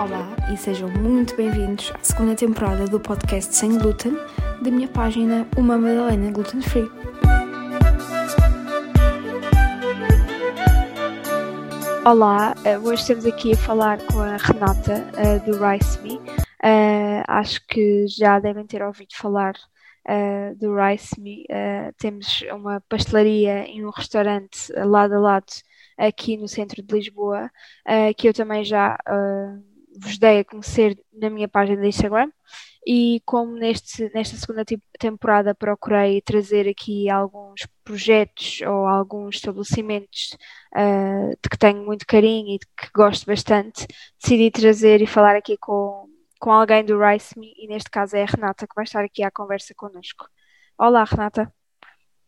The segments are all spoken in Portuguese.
Olá e sejam muito bem-vindos à segunda temporada do podcast Sem Glúten da minha página Uma Madalena Gluten Free. Olá, eh, hoje estamos aqui a falar com a Renata uh, do Rice Me. Uh, acho que já devem ter ouvido falar uh, do Rice Me. temos uma pastelaria e um restaurante lado a lado aqui no centro de Lisboa, que eu também já vos dei a conhecer na minha página de Instagram. E como neste, nesta segunda temporada procurei trazer aqui alguns projetos ou alguns estabelecimentos uh, de que tenho muito carinho e de que gosto bastante, decidi trazer e falar aqui com, com alguém do Rice Me e neste caso é a Renata que vai estar aqui à conversa connosco. Olá Renata.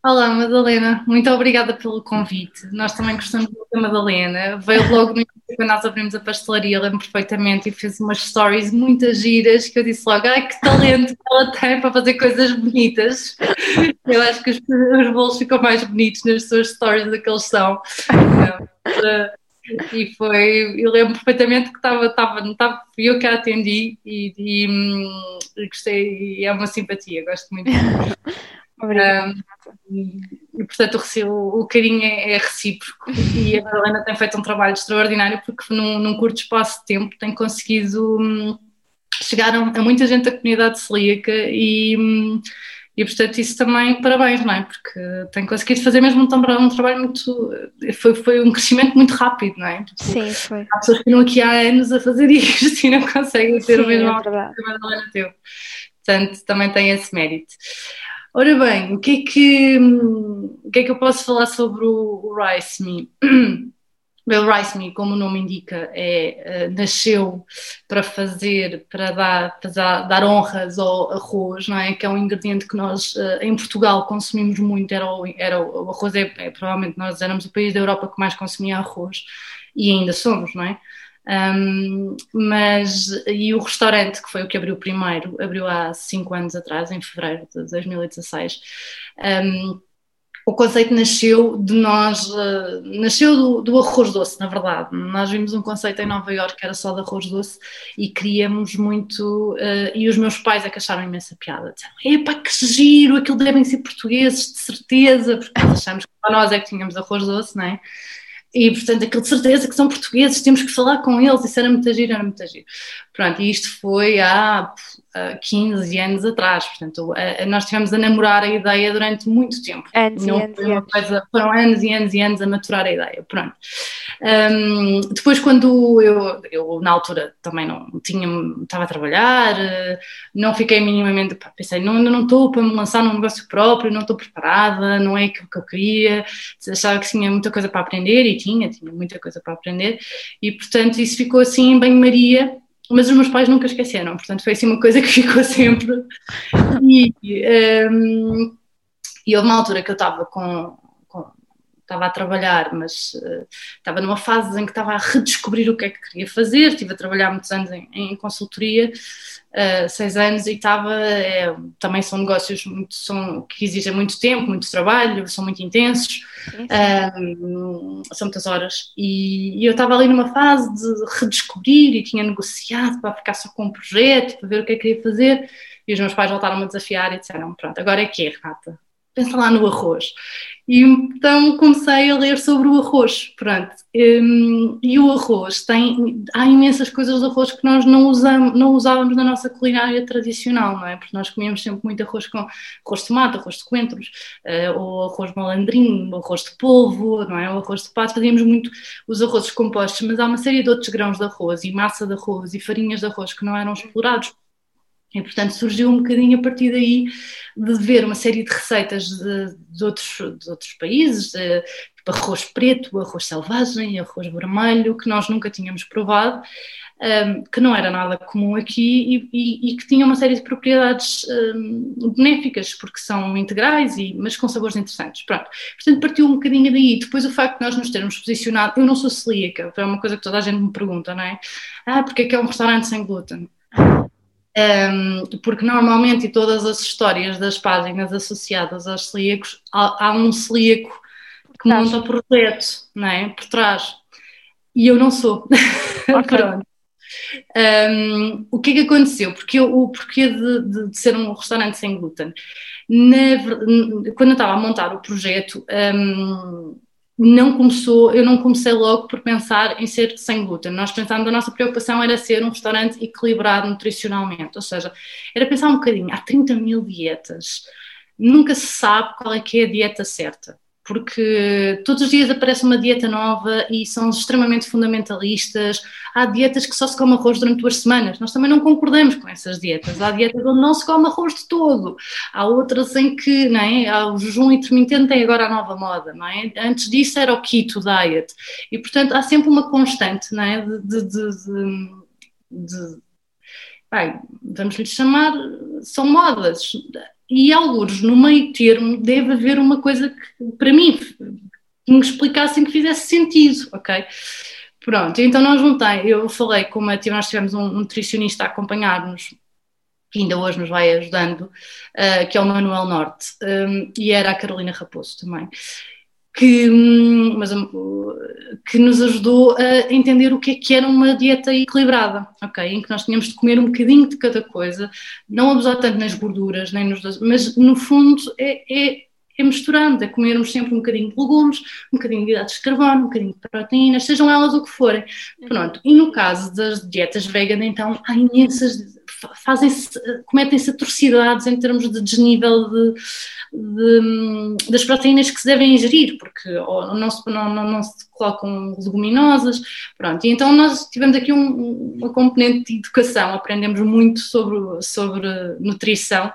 Olá, Madalena, muito obrigada pelo convite. Nós também gostamos muito da Madalena. Veio logo no início, quando nós abrimos a pastelaria, lembro perfeitamente, e fez umas stories muito giras que eu disse logo: ai que talento que ela tem para fazer coisas bonitas. Eu acho que os, os bolos ficam mais bonitos nas suas stories do que eles são. E foi, eu lembro perfeitamente que estava, estava, estava, fui eu que a atendi e, e, hum, e gostei, e é uma simpatia, gosto muito. Obrigada. Um, e, portanto o, o carinho é, é, recíproco e a Helena tem feito um trabalho extraordinário porque num, num curto espaço de tempo tem conseguido um, chegar a, a, muita gente da comunidade celíaca e, um, e portanto isso também parabéns, não é? Porque tem conseguido fazer mesmo um, um trabalho muito foi, foi um crescimento muito rápido, não é? Tipo, Sim, foi. Há pessoas que não aqui há anos a fazer isto e não conseguem ter Sim, o mesmo é que a Helena teve. Portanto, também tem esse mérito. Ora bem, o que é que, o que, é que eu posso falar sobre o, o Rice Me? O Rice como o nome indica, é, uh, nasceu para fazer, para dar, para dar honras ao arroz, não é? Que é um ingrediente que nós uh, em Portugal consumimos muito, era o, era o arroz, é, é, provavelmente nós éramos o país da Europa que mais consumia arroz e ainda somos, não é? Um, mas, e o restaurante, que foi o que abriu primeiro, abriu há cinco anos atrás, em fevereiro de 2016. Um, o conceito nasceu de nós, uh, nasceu do, do, arroz doce, na verdade. Nós vimos um conceito em Nova Iorque que era só de arroz doce e queríamos muito, uh, e os meus pais é que acharam imensa piada. Disseram, epá, que giro, aquilo devem ser portugueses, de certeza, porque nós achamos que nós é que tínhamos arroz doce, não é? E, portanto, aquilo de certeza que são portugueses, temos que falar com eles, isso era muito giro, era muito giro. Pronto, e isto foi há 15 anos atrás, portanto, nós tivemos a namorar a ideia durante muito tempo. Anos Não e anos, uma coisa, foram anos e anos e anos a maturar a ideia, pronto. Um, depois, quando eu, eu, na altura, também não tinha, estava a trabalhar, não fiquei minimamente, pá, pensei, não, não estou para me lançar num negócio próprio, não estou preparada, não é aquilo que eu queria, achava que tinha muita coisa para aprender, e tinha, tinha muita coisa para aprender, e portanto isso ficou assim em banho-maria, mas os meus pais nunca esqueceram, portanto foi assim uma coisa que ficou sempre. E, um, e houve uma altura que eu estava com, estava a trabalhar, mas uh, estava numa fase em que estava a redescobrir o que é que queria fazer, estive a trabalhar muitos anos em, em consultoria, uh, seis anos, e estava, é, também são negócios muito, são, que exigem muito tempo, muito trabalho, são muito intensos, um, são muitas horas. E, e eu estava ali numa fase de redescobrir e tinha negociado para ficar só com um projeto, para ver o que é que queria fazer. E os meus pais voltaram-me a desafiar e disseram: Pronto, agora é que é, Renata, pensa lá no arroz. E então comecei a ler sobre o arroz, pronto. Um, e o arroz tem, há imensas coisas do arroz que nós não, usamos, não usávamos na nossa culinária tradicional, não é? Porque nós comíamos sempre muito arroz com arroz de tomate, arroz de coentros, uh, ou arroz malandrinho, arroz de polvo, não é? O arroz de pato, fazíamos muito os arrozes compostos, mas há uma série de outros grãos de arroz e massa de arroz e farinhas de arroz que não eram explorados e, portanto, surgiu um bocadinho a partir daí de ver uma série de receitas de, de outros, de outros países, de, tipo arroz preto, arroz selvagem, arroz vermelho, que nós nunca tínhamos provado, um, que não era nada comum aqui e, e, e, que tinha uma série de propriedades um, benéficas, porque são integrais, e, mas com sabores interessantes. Pronto. Portanto, partiu um bocadinho daí. Depois, o facto de nós nos termos posicionado, eu não sou celíaca, é uma coisa que toda a gente me pergunta, não é? Ah, porque é que é um restaurante sem glúten? Porque normalmente em todas as histórias das páginas associadas aos celíacos há, há um celíaco que monta o projeto, não é? Por trás. E eu não sou. Okay. Um, o que é que aconteceu? Porque eu, o porquê de, de, de, ser um restaurante sem glúten? Na, quando eu estava a montar o projeto, um, não começou, eu não comecei logo por pensar em ser sem glúten. Nós pensámos, a nossa preocupação era ser um restaurante equilibrado nutricionalmente, ou seja, era pensar um bocadinho, há 30 mil dietas, nunca se sabe qual é que é a dieta certa porque todos os dias aparece uma dieta nova e são extremamente fundamentalistas. Há dietas que só se come arroz durante duas semanas. Nós também não concordamos com essas dietas. Há dietas onde não se come arroz de todo. Há outras em que, não é? Há o jejum intermitente tem agora a nova moda, não é? Antes disso era o keto diet. E, portanto, há sempre uma constante, não é? De, de, de, de bem, vamos lhe chamar, são modas e alguns no meio termo deve haver uma coisa que, para mim, que me explicassem que fizesse sentido, ok? Pronto, então nós tem, eu falei com uma, nós tivemos um nutricionista a acompanhar-nos, que ainda hoje nos vai ajudando, uh, que é o Manuel Norte, um, e era a Carolina Raposo também que, mas, que nos ajudou a entender o que é que era uma dieta equilibrada, ok? Em que nós tínhamos de comer um bocadinho de cada coisa, não abusar tanto nas gorduras, nem nos mas no fundo é, é, é misturando, é comermos sempre um bocadinho de legumes, um bocadinho de hidratos de carbono, um bocadinho de proteínas, sejam elas o que forem. Pronto, e no caso das dietas vegan, então há imensas, fazem-se, cometem-se atrocidades em termos de desnível de de, das proteínas que se devem ingerir, porque não se, não, não, não se colocam leguminosas, pronto. E então nós tivemos aqui um, uma componente de educação, aprendemos muito sobre, sobre nutrição,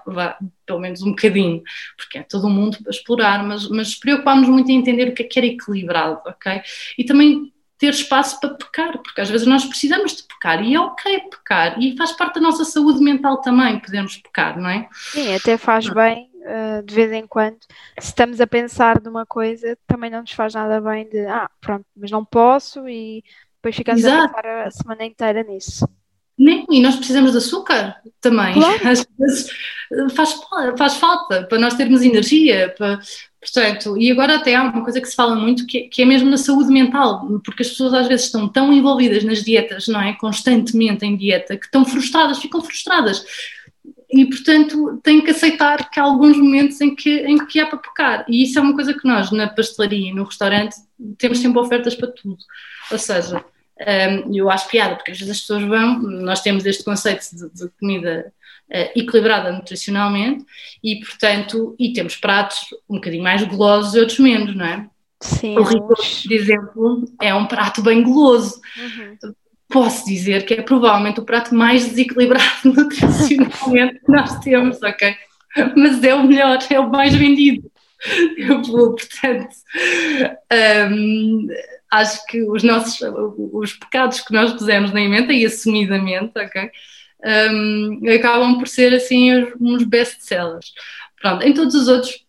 pelo menos um bocadinho, porque é todo mundo para explorar, mas, mas preocupámos muito em entender o que é que era equilibrado, ok? E também ter espaço para pecar, porque às vezes nós precisamos de pecar e é ok pecar e faz parte da nossa saúde mental também podermos pecar, não é? Sim, até faz bem uh, de vez em quando, se estamos a pensar numa coisa, também não nos faz nada bem de, ah, pronto, mas não posso e depois ficamos Exato. a pensar a semana inteira nisso. Nem, e nós precisamos de açúcar também. Claro. Às vezes eh, faz, faz falta para nós termos energia. Para, portanto, e agora até há uma coisa que se fala muito que, que, é mesmo na saúde mental, porque as pessoas às vezes estão tão envolvidas nas dietas, não é? Constantemente em dieta, que estão frustradas, ficam frustradas e portanto tem que aceitar que há alguns momentos em que, em que há para pecar. E isso é uma coisa que nós, na pastelaria e no restaurante, temos sempre ofertas para tudo. Ou seja, um, eu acho piada, porque às vezes as pessoas vão, nós temos este conceito de, de comida equilibrada nutricionalmente e, portanto, e temos pratos um bocadinho mais golosos e outros menos, não é? Sim. O risoto, por exemplo, é um prato bem goloso. Uhum posso dizer que é provavelmente o prato mais desequilibrado nutricionalmente que nós temos, ok? Mas é o melhor, é o mais vendido. Eu vou, portanto, um, acho que os nossos, os pecados que nós pusemos na emenda e assumidamente, ok? Um, acabam por ser assim uns best-sellers. Pronto, em todos os outros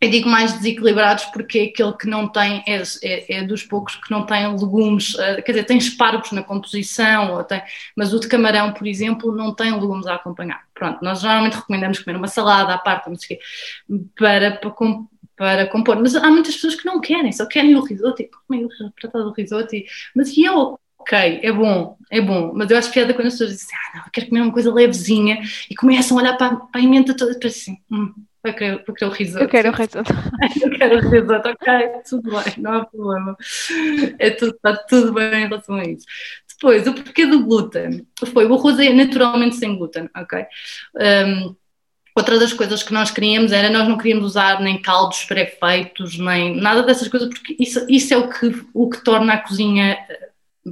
eu digo mais desequilibrados porque é aquele que não tem, é, é, é dos poucos que não tem legumes, uh, quer dizer, tem espargos na composição, tem, mas o de camarão, por exemplo, não tem legumes a acompanhar. Pronto, nós geralmente recomendamos comer uma salada à parte, não sei quê, para, para, para compor, mas há muitas pessoas que não querem, só querem o risoto, e comem o prato do risoto, e, mas e ok, é bom, é bom, mas eu acho piada quando as pessoas dizem, ah, não, eu quero comer uma coisa levezinha, e começam a olhar para, para a emenda toda, e assim, hum, eu quero, eu quero o risoto. Eu quero o risoto. eu quero o risoto, ok, tudo bem, não há problema. É tudo, está tudo bem em relação a isso. Depois, o porquê do glúten? Foi, o arroz é naturalmente sem glúten, ok? Um, outra das coisas que nós queríamos era, nós não queríamos usar nem caldos pré-feitos, nem nada dessas coisas, porque isso, isso é o que, o que torna a cozinha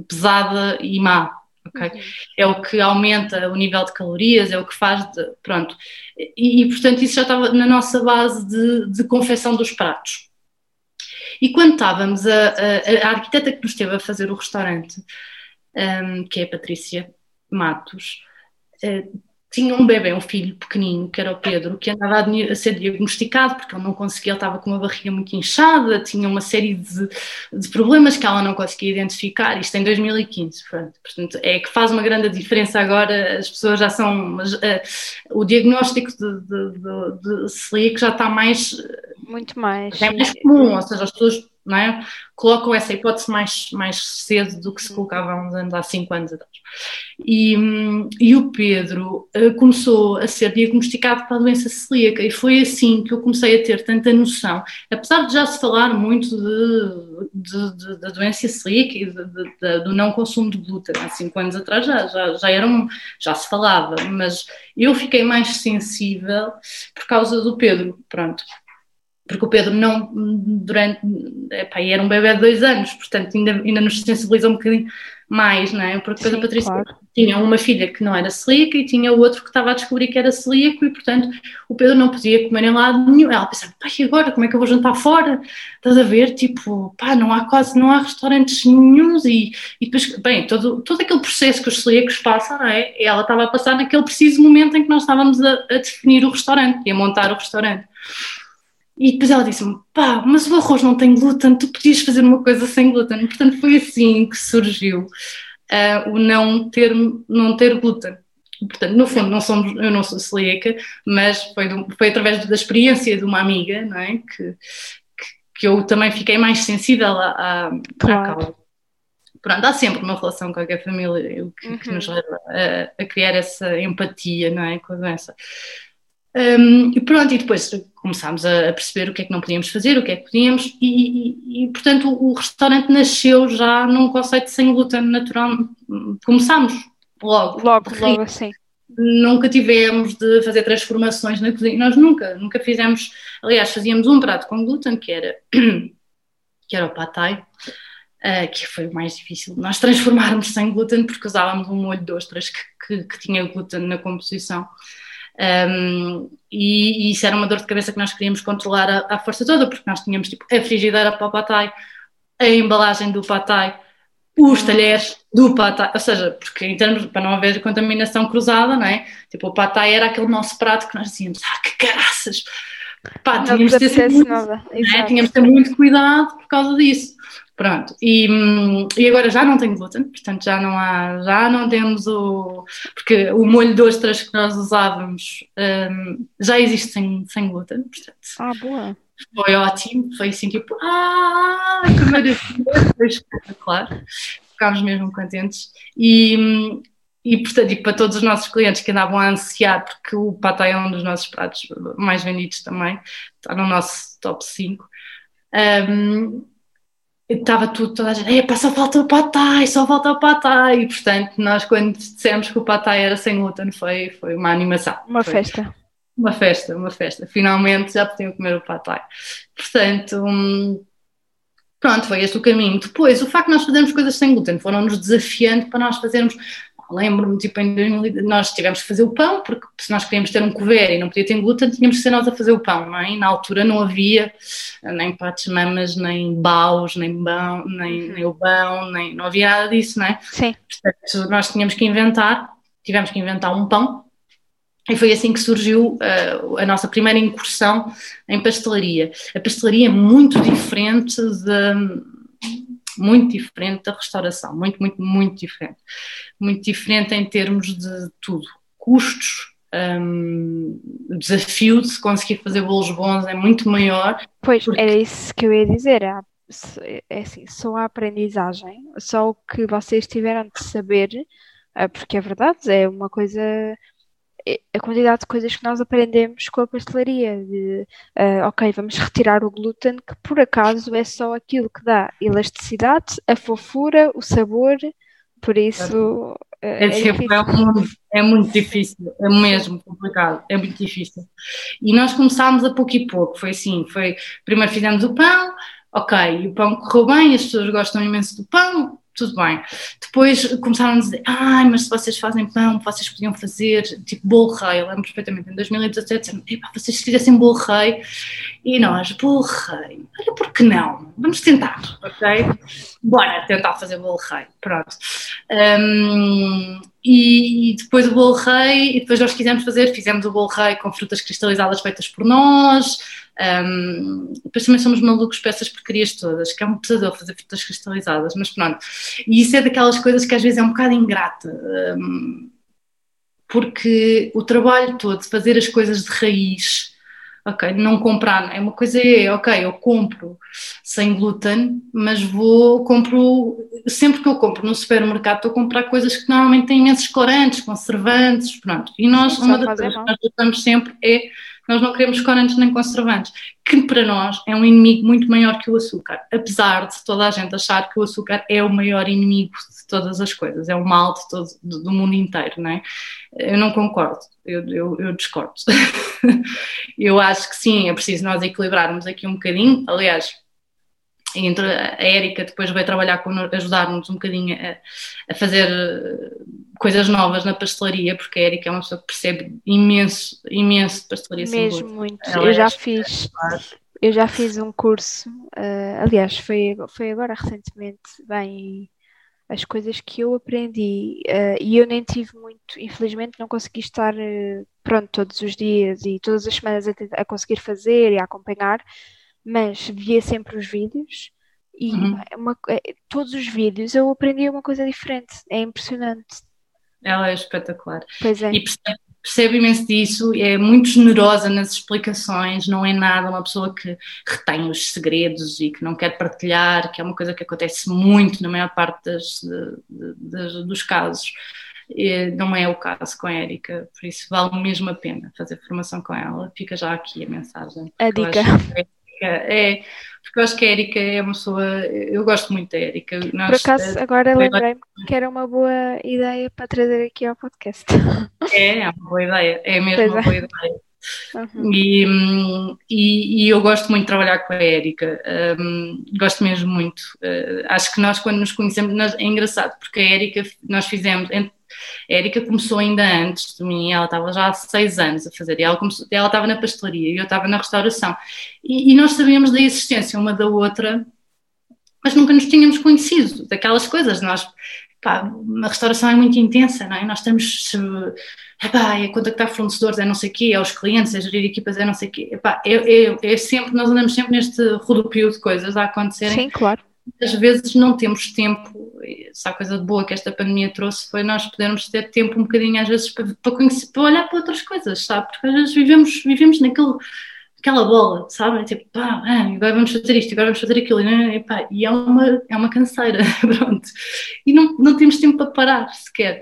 pesada e má, ok? Uhum. É o que aumenta o nível de calorias, é o que faz, de, pronto. E, e, portanto isso já estava na nossa base de, de confecção dos pratos. E quando estávamos, a, a, a arquiteta que nos esteve a fazer o restaurante, um, que é a Patrícia Matos, uh, tinha um bebê, um filho pequenino, que era o Pedro, que andava a, ser diagnosticado porque ele não conseguia, ele estava com uma barriga muito inchada, tinha uma série de, de problemas que ela não conseguia identificar, isto em 2015, pronto. portanto, é que faz uma grande diferença agora, as pessoas já são, mas, uh, o diagnóstico de, de, de, de celíaco já está mais Muito mais. É mais comum, ou seja, as pessoas não é? colocam essa hipótese mais, mais cedo do que se colocava há uns anos, há cinco anos atrás. E, e o Pedro uh, começou a ser diagnosticado para a doença celíaca. E foi assim que eu comecei a ter tanta noção, apesar de já se falar muito de, de, de da doença celíaca e de, do não consumo de glúten, há cinco anos atrás já, já, já, era um, já se falava, mas eu fiquei mais sensível por causa do Pedro, pronto, porque o Pedro não, durante, epá, era um bebê de dois anos, portanto ainda, ainda nos sensibiliza um bocadinho mais, não é? Porque depois Sim, a Patrícia claro. tinha uma filha que não era celíaca e tinha o outro que estava a descobrir que era celíaco e, portanto, o Pedro não podia comer em lado nenhum. Ela pensava, e agora, como é que eu vou jantar fora? Estás a ver? Tipo, pá, não há quase, não há restaurantes nenhums e, e depois, bem, todo, todo aquele processo que os celíacos passam, não é? Ela estava a passar naquele preciso momento em que nós estávamos a, a definir o restaurante e a montar o restaurante. E depois ela disse-me: pá, mas o arroz não tem glúten, tu podias fazer uma coisa sem glúten. Portanto, foi assim que surgiu uh, o não ter, não ter glúten. Portanto, no fundo, não somos, eu não sou celíaca, mas foi, do, foi através da experiência de uma amiga, não é? Que, que, que eu também fiquei mais sensível à, claro. à causa. Pronto, há sempre uma relação com qualquer família que, uhum. que nos uhum. leva a, a, criar essa empatia, não é? Com a doença. Um, e pronto, e depois começámos a, perceber o que é que não podíamos fazer, o que é que podíamos, e, e, e portanto o, o, restaurante nasceu já num conceito sem glúten natural. Começámos logo. Logo, logo assim. Nunca tivemos de fazer transformações na cozinha, nós nunca, nunca fizemos, aliás, fazíamos um prato com glúten que era, que era o patai, Uh, que foi o mais difícil. Nós transformarmos sem glúten porque usávamos um molho de ostras que, que, que tinha glúten na composição. Um, e, e, isso era uma dor de cabeça que nós queríamos controlar à, força toda, porque nós tínhamos tipo a frigideira para o patai, a embalagem do patai, os talheres do patai, ou seja, porque em termos, para não haver contaminação cruzada, não é? Tipo, o patai era aquele nosso prato que nós dizíamos, ah, que caraças! Pá, tínhamos de ter muito, é? tínhamos de ter muito cuidado por causa disso. Pronto, e, e agora já não tem glúten, portanto já não há, já não temos o. Porque o molho de ostras que nós usávamos um, já existe sem, sem glúten, portanto. Ah, boa. Foi ótimo, foi assim tipo, ah, que maravilha, foi espetacular, ficámos mesmo contentes. E, e portanto, e para todos os nossos clientes que andavam a ansiar, porque o patai é um dos nossos pratos mais vendidos também, está no nosso top 5. Um, estava tudo, toda a gente, epa, só falta o patai, só falta o patai. E portanto, nós quando dissemos que o patai era sem glúten, foi, foi uma animação. Uma foi festa. Uma festa, uma festa. Finalmente já podiam comer o patai. Portanto, hum, pronto, foi este o caminho. Depois, o facto de nós fazermos coisas sem glúten foram-nos desafiando para nós fazermos lembro-me, tipo, em 2000, nós tivemos que fazer o pão, porque se nós queríamos ter um couvert e não podia ter glúten, tínhamos que ser nós a fazer o pão, não é? E na altura não havia nem pates mamas, nem baus, nem bão, nem, nem o bão, nem, não havia nada disso, não é? Sim. Portanto, nós tínhamos que inventar, tivemos que inventar um pão, e foi assim que surgiu uh, a nossa primeira incursão em pastelaria. A pastelaria é muito diferente de muito diferente da restauração, muito, muito, muito diferente. Muito diferente em termos de tudo. Custos, um, desafio de se conseguir fazer bolos bons é muito maior. Pois, porque... era isso que eu ia dizer. É assim, só a aprendizagem, só o que vocês tiveram de saber, eh, porque é verdade, é uma coisa a quantidade de coisas que nós aprendemos com a pastelaria, de uh, ok, vamos retirar o glúten, que por acaso é só aquilo que dá elasticidade, a fofura, o sabor, por isso é, é, é, muito, é, muito, difícil, é mesmo complicado, é muito difícil. E nós começámos a pouco e pouco, foi assim, foi, primeiro fizemos o pão, ok, o pão correu bem, as pessoas gostam imenso do pão, tudo bem. Depois começaram a dizer, ai, mas se vocês fazem pão, vocês podiam fazer tipo bolo rei. Eu lembro perfeitamente, em 2017, disseram, vocês se fizessem bolo rei, e nós, bolo rei, olha, por que não? Vamos tentar, ok? Bora tentar fazer bolo rei, pronto. Um, e depois o bolo rei, e depois nós quisemos fazer, fizemos o bolo rei com frutas cristalizadas feitas por nós, um, depois também somos malucos para essas porcarias todas, que é um pesadelo fazer frutas cristalizadas, mas pronto. E isso é daquelas coisas que às vezes é um bocado ingrata, um, porque o trabalho todo de fazer as coisas de raiz ok, não comprar, é uma coisa é, ok, eu compro sem glúten, mas vou, compro, sempre que eu compro no supermercado, estou a comprar coisas que normalmente têm imensos corantes, conservantes, pronto, e nós, uma das coisas que nós lutamos sempre é nós não queremos corantes nem conservantes, que para nós é um inimigo muito maior que o açúcar, apesar de toda a gente achar que o açúcar é o maior inimigo de todas as coisas, é o mal de todo, do mundo inteiro, não é? Eu não concordo, eu, eu, eu discordo. eu acho que sim, é preciso nós equilibrarmos aqui um bocadinho, aliás, entre a Érica depois vai trabalhar com ajudar-nos um bocadinho a, a, fazer eh, coisas novas na pastelaria, porque a Érica é uma pessoa que percebe imenso, imenso de pastelaria Mesmo muito. Ela eu é já fiz eu já fiz um curso, uh, aliás, foi, foi agora recentemente, bem as coisas que eu aprendi uh, e eu nem tive muito, infelizmente não consegui estar uh, pronto todos os dias e todas as semanas a, a conseguir fazer e a acompanhar, mas via sempre os vídeos e uhum. É uma, é, todos os vídeos eu aprendi uma coisa diferente. É impressionante. Ela é espetacular. Pois é. E percebe, percebe imenso disso, é muito generosa nas explicações, não é nada uma pessoa que retém os segredos e que não quer partilhar, que é uma coisa que acontece muito na maior parte das, das, dos casos. E não é o caso com a Erika, por isso vale mesmo a pena fazer formação com ela. Fica já aqui a mensagem. A dica. É, porque eu acho que a Erika é uma pessoa. Eu gosto muito da Erika. Por acaso, agora lembrei-me que era uma boa ideia para trazer aqui ao podcast. É, é uma boa ideia, é mesmo pois uma é. boa ideia. Uhum. E, e, e, eu gosto muito de trabalhar com a Érica, um, gosto mesmo muito. Uh, acho que nós, quando nos conhecemos, nós, é engraçado, porque a Érica, nós fizemos, a Érica começou ainda antes de mim, ela estava já há seis anos a fazer, e ela, começou, ela estava na pastelaria e eu estava na restauração. E, e nós sabíamos da existência uma da outra, mas nunca nos tínhamos conhecido, daquelas coisas. Nós, pá, restauração é muito intensa, não é? Nós estamos. Epá, é contactar fornecedores, é não sei o quê, é os clientes, é gerir equipas, é não sei o quê. Epá, é, é, é sempre, nós andamos sempre neste rodopio de coisas a acontecerem. Sim, claro às vezes não temos tempo, essa coisa boa que esta pandemia trouxe foi nós podermos ter tempo um bocadinho às vezes para, para, conhecer, para olhar para outras coisas, sabe? Porque às vezes vivemos, vivemos naquele, naquela bola, sabe? Tipo, pá, agora vamos fazer isto, agora vamos fazer aquilo, e, pá, e é, uma, é uma canseira, pronto. E não, não temos tempo para parar sequer.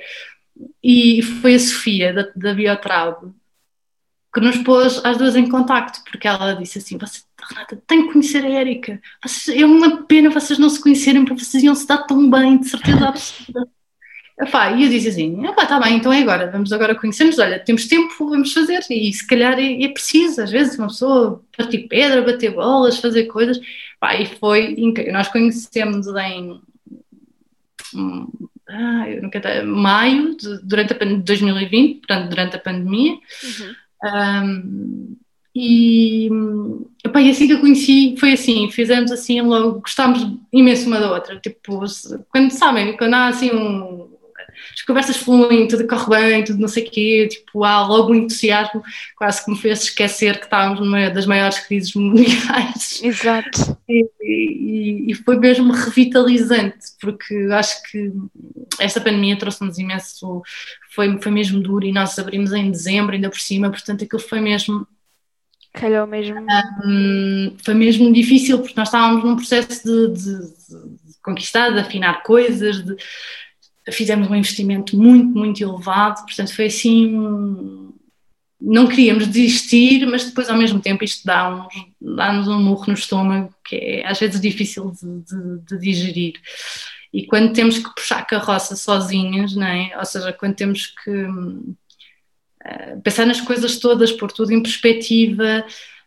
E foi a Sofia, da, da Biotraub, que nos pôs as duas em contacto, porque ela disse assim: Você, Renata, tem que conhecer a Érica. É uma pena vocês não se conhecerem, porque vocês iam se dar tão bem, de certeza absoluta. E eu disse assim: tá bem, então é agora, vamos agora conhecer-nos. Olha, temos tempo, vamos fazer. E se calhar é, é preciso, às vezes, uma pessoa partir pedra, bater bolas, fazer coisas. E foi incrível. Nós conhecemos em. Hum, ah, eu quero, maio durante a 2020, portanto, durante a pandemia. Uhum. Um, e, epá, e assim que eu conheci, foi assim, fizemos assim logo, gostámos imenso uma da outra, tipo, quando sabem, quando há assim um, as conversas fluem, tudo corre bem, tudo não sei o quê, tipo, há logo um entusiasmo, quase que me fez esquecer que estávamos numa das maiores crises mundiais. Exato. E, e, e foi mesmo revitalizante, porque acho que esta pandemia trouxe-nos imenso, foi, foi mesmo duro e nós abrimos em dezembro, ainda por cima, portanto aquilo foi mesmo Calhou mesmo. Um, foi mesmo difícil porque nós estávamos num processo de, de, de conquistar, de afinar coisas, de, fizemos um investimento muito, muito elevado, portanto foi assim, não queríamos desistir, mas depois ao mesmo tempo isto dá-nos dá um murro no estômago que é às vezes difícil de, de, de, digerir. E quando temos que puxar a carroça sozinhos, não é? ou seja, quando temos que uh, pensar nas coisas todas, pôr tudo em perspectiva,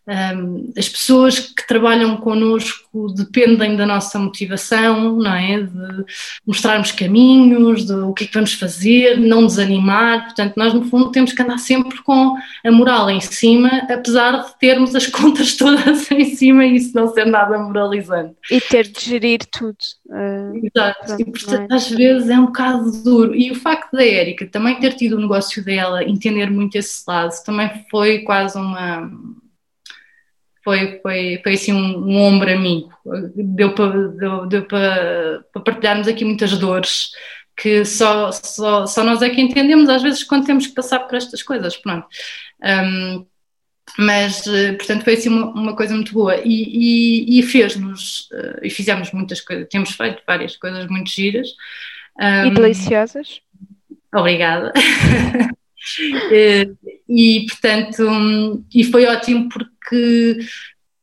um, as pessoas que trabalham connosco dependem da nossa motivação, não é? De mostrarmos caminhos, de o que é que vamos fazer, não desanimar. Portanto, nós no fundo temos que andar sempre com a moral em cima, apesar de termos as contas todas em cima e isso não ser nada moralizante. E ter de gerir tudo. Uh, Exato, pronto, e portanto, é? às vezes é um bocado duro. E o facto da Érica também ter tido o negócio dela, entender muito esse lado, também foi quase uma foi, foi, foi assim um, um ombro amigo. Deu para deu, deu para partilharmos aqui muitas dores que só, só, só nós é que entendemos às vezes quando temos que passar por estas coisas, pronto. Um, mas, uh, portanto, foi assim uma, uma coisa muito boa e, e, e fez-nos, uh, e fizemos muitas coisas, temos feito várias coisas muito giras. Um, e deliciosas. Obrigada. e, portanto, e foi ótimo porque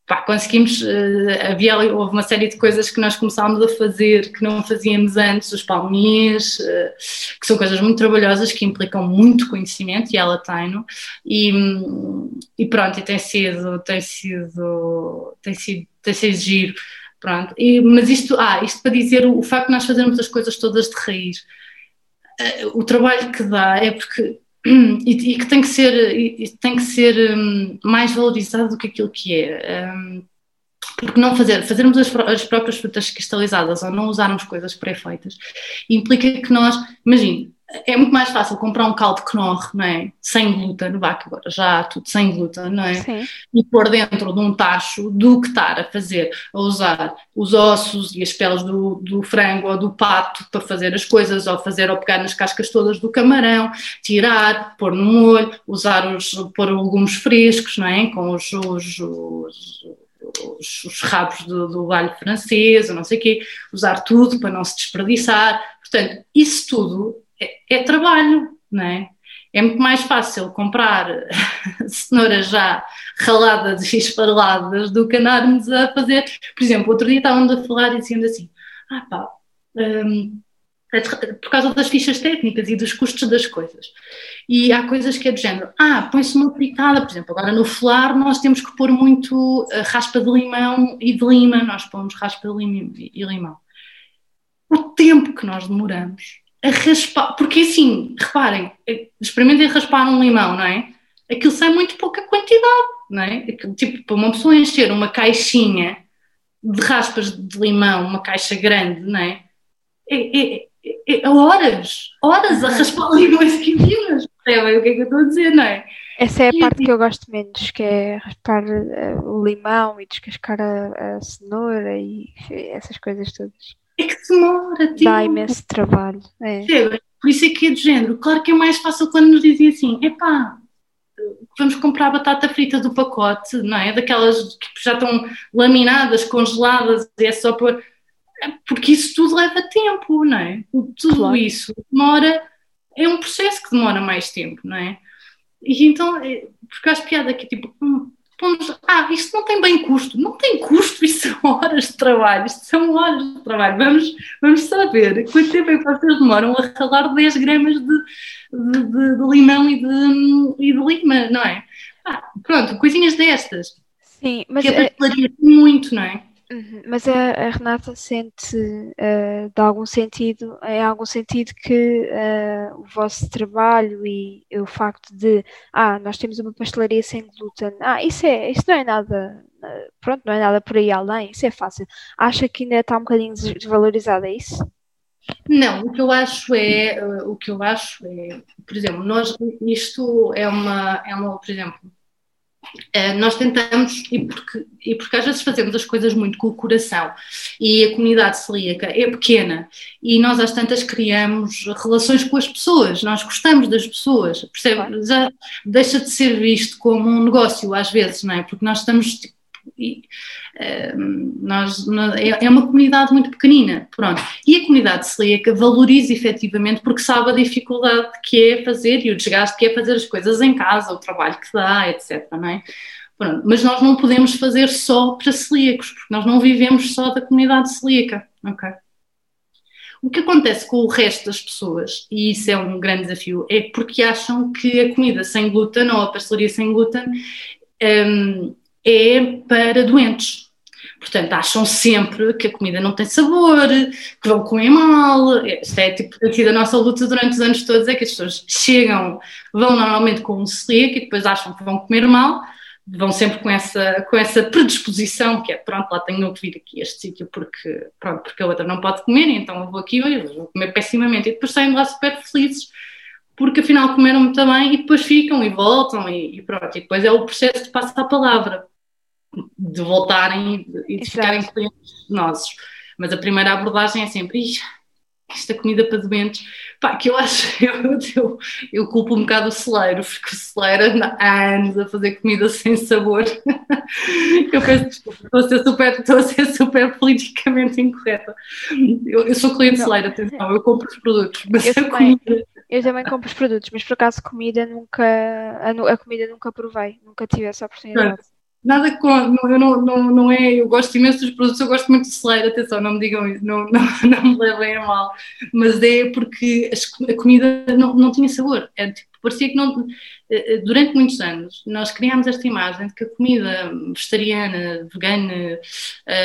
pá, conseguimos, uh, havia, houve uma série de coisas que nós começámos a fazer que não fazíamos antes, os palminhas, uh, que são coisas muito trabalhosas, que implicam muito conhecimento, e ela tem, e, e pronto, e tem sido, tem sido, tem sido, tem sido giro, pronto, e, mas isto, ah, isto para dizer o, o facto de nós fazermos as coisas todas de raiz, o trabalho que dá é porque e, e, que tem que ser, e, tem que ser um, mais valorizado do que aquilo que é. Um, porque não fazer, fazermos as, as, próprias frutas cristalizadas ou não usarmos coisas pré-feitas implica que nós, imagine, é muito mais fácil comprar um caldo Knorr, não é? Sem glúten, vá que agora já há tudo sem glúten, não é? Sim. E pôr dentro de um tacho do que estar a fazer, a usar os ossos e as peles do, do frango ou do pato para fazer as coisas, ou fazer ou pegar nas cascas todas do camarão, tirar, pôr no molho, usar os, pôr legumes frescos, não é? Com os, os, os os, os, rabos do, do alho francês, não sei o quê, usar tudo para não se desperdiçar. Portanto, isso tudo é, é trabalho, não é? É muito mais fácil comprar cenouras já raladas e esfareladas do que andarmos a fazer. Por exemplo, outro dia estávamos a falar dizendo assim: ah pá, um, é por causa das fichas técnicas e dos custos das coisas. E há coisas que é do género, ah, põe-se uma picada, por exemplo, agora no flar nós temos que pôr muito eh, raspa de limão e de lima, nós pomos raspa de lima e limão. O tempo que nós demoramos a raspar, porque assim, reparem, experimentem raspar um limão, não é? Aquilo sai muito pouca quantidade, não é? tipo, para uma pessoa encher uma caixinha de raspas de limão, uma caixa grande, não é? É, é, é, é horas, horas a raspar limões quintinas, percebem o que é que eu estou a dizer, não é? Essa é a e parte que eu gosto menos, que é raspar uh, o limão e descascar a, a cenoura e essas coisas todas é que demora. Tipo, Dá imenso trabalho. É. Por isso é que é de género. Claro que é mais fácil quando nos dizem assim: epá, vamos comprar batata frita do pacote, não é? Daquelas que já estão laminadas, congeladas, e é só por. É porque isso tudo leva tempo, não é? Tudo claro. isso demora. É um processo que demora mais tempo, não é? E então, é, porque acho piada que tipo, hum, pomos, ah, isto não tem bem custo. Não tem custo, isto são horas de trabalho, isto são horas de trabalho. Vamos, vamos saber quanto tempo é que vocês demoram a ralar 10 gramas de, de, de, de limão e de, e de lima, não é? Ah, pronto, coisinhas destas. Sim, mas que é, é muito, não é? Uhum, mas a, a, Renata sente uh, de algum sentido, em algum sentido que uh, o vosso trabalho e o facto de ah, nós temos uma pastelaria sem glúten, ah, isso é, isso não é nada, uh, pronto, não é nada por aí além, isso é fácil. Acha que ainda está um bocadinho desvalorizado, é isso? Não, o que eu acho é, o que eu acho é, por exemplo, nós, isto é uma, é uma, por exemplo, nós tentamos, e porque, e porque às vezes fazemos as coisas muito com o coração, e a comunidade celíaca é pequena, e nós às tantas criamos relações com as pessoas, nós gostamos das pessoas, percebe? Já deixa de ser visto como um negócio às vezes, não é? Porque nós estamos tipo, e, uh, nós, é, é uma comunidade muito pequenina, pronto. E a comunidade celíaca valoriza efetivamente porque sabe a dificuldade que é fazer e o desgaste que é fazer as coisas em casa, o trabalho que dá, etc. Não é? Pronto. Mas nós não podemos fazer só para celíacos, porque nós não vivemos só da comunidade celíaca? O que acontece com o resto das pessoas, e isso é um grande desafio, é porque acham que a comida sem glúten ou a pastelaria sem glúten um, é para doentes. Portanto, acham sempre que a comida não tem sabor, que vão comer mal. Isto é tipo aqui da nossa luta durante os anos todos, é que as pessoas chegam, vão normalmente com um celíaco e depois acham que vão comer mal, vão sempre com essa, com essa predisposição, que é pronto, lá tenho que vir aqui a este sítio porque, pronto, porque a outra não pode comer, então eu vou aqui e vou comer pessimamente. E depois saem lá super felizes porque afinal comeram muito bem e depois ficam e voltam e, e pronto. E depois é o processo de passar a palavra de voltarem e de ficarem clientes nossos. Mas a primeira abordagem é sempre, é comida para doentes, pá, que eu acho, eu, eu, eu culpo um bocado o celeiro, porque o celeiro anda há anos a fazer comida sem sabor. eu peço desculpa, estou a ser super, estou a ser super politicamente incorreta. Eu, eu sou cliente celeiro, atenção, eu compro os produtos, mas eu a também, comida... Eu também compro os produtos, mas por acaso comida nunca, a, a comida nunca provei, nunca tive essa oportunidade. Nada com, não, eu não, não, não é, eu gosto imenso dos produtos, eu gosto muito de celeiro, atenção, não me digam isso, não, não, não me levem a mal, mas é porque a comida não, não tinha sabor, é, tipo, parecia que não, eh, eh, durante muitos anos nós criámos esta imagem de que a comida vegetariana, vegana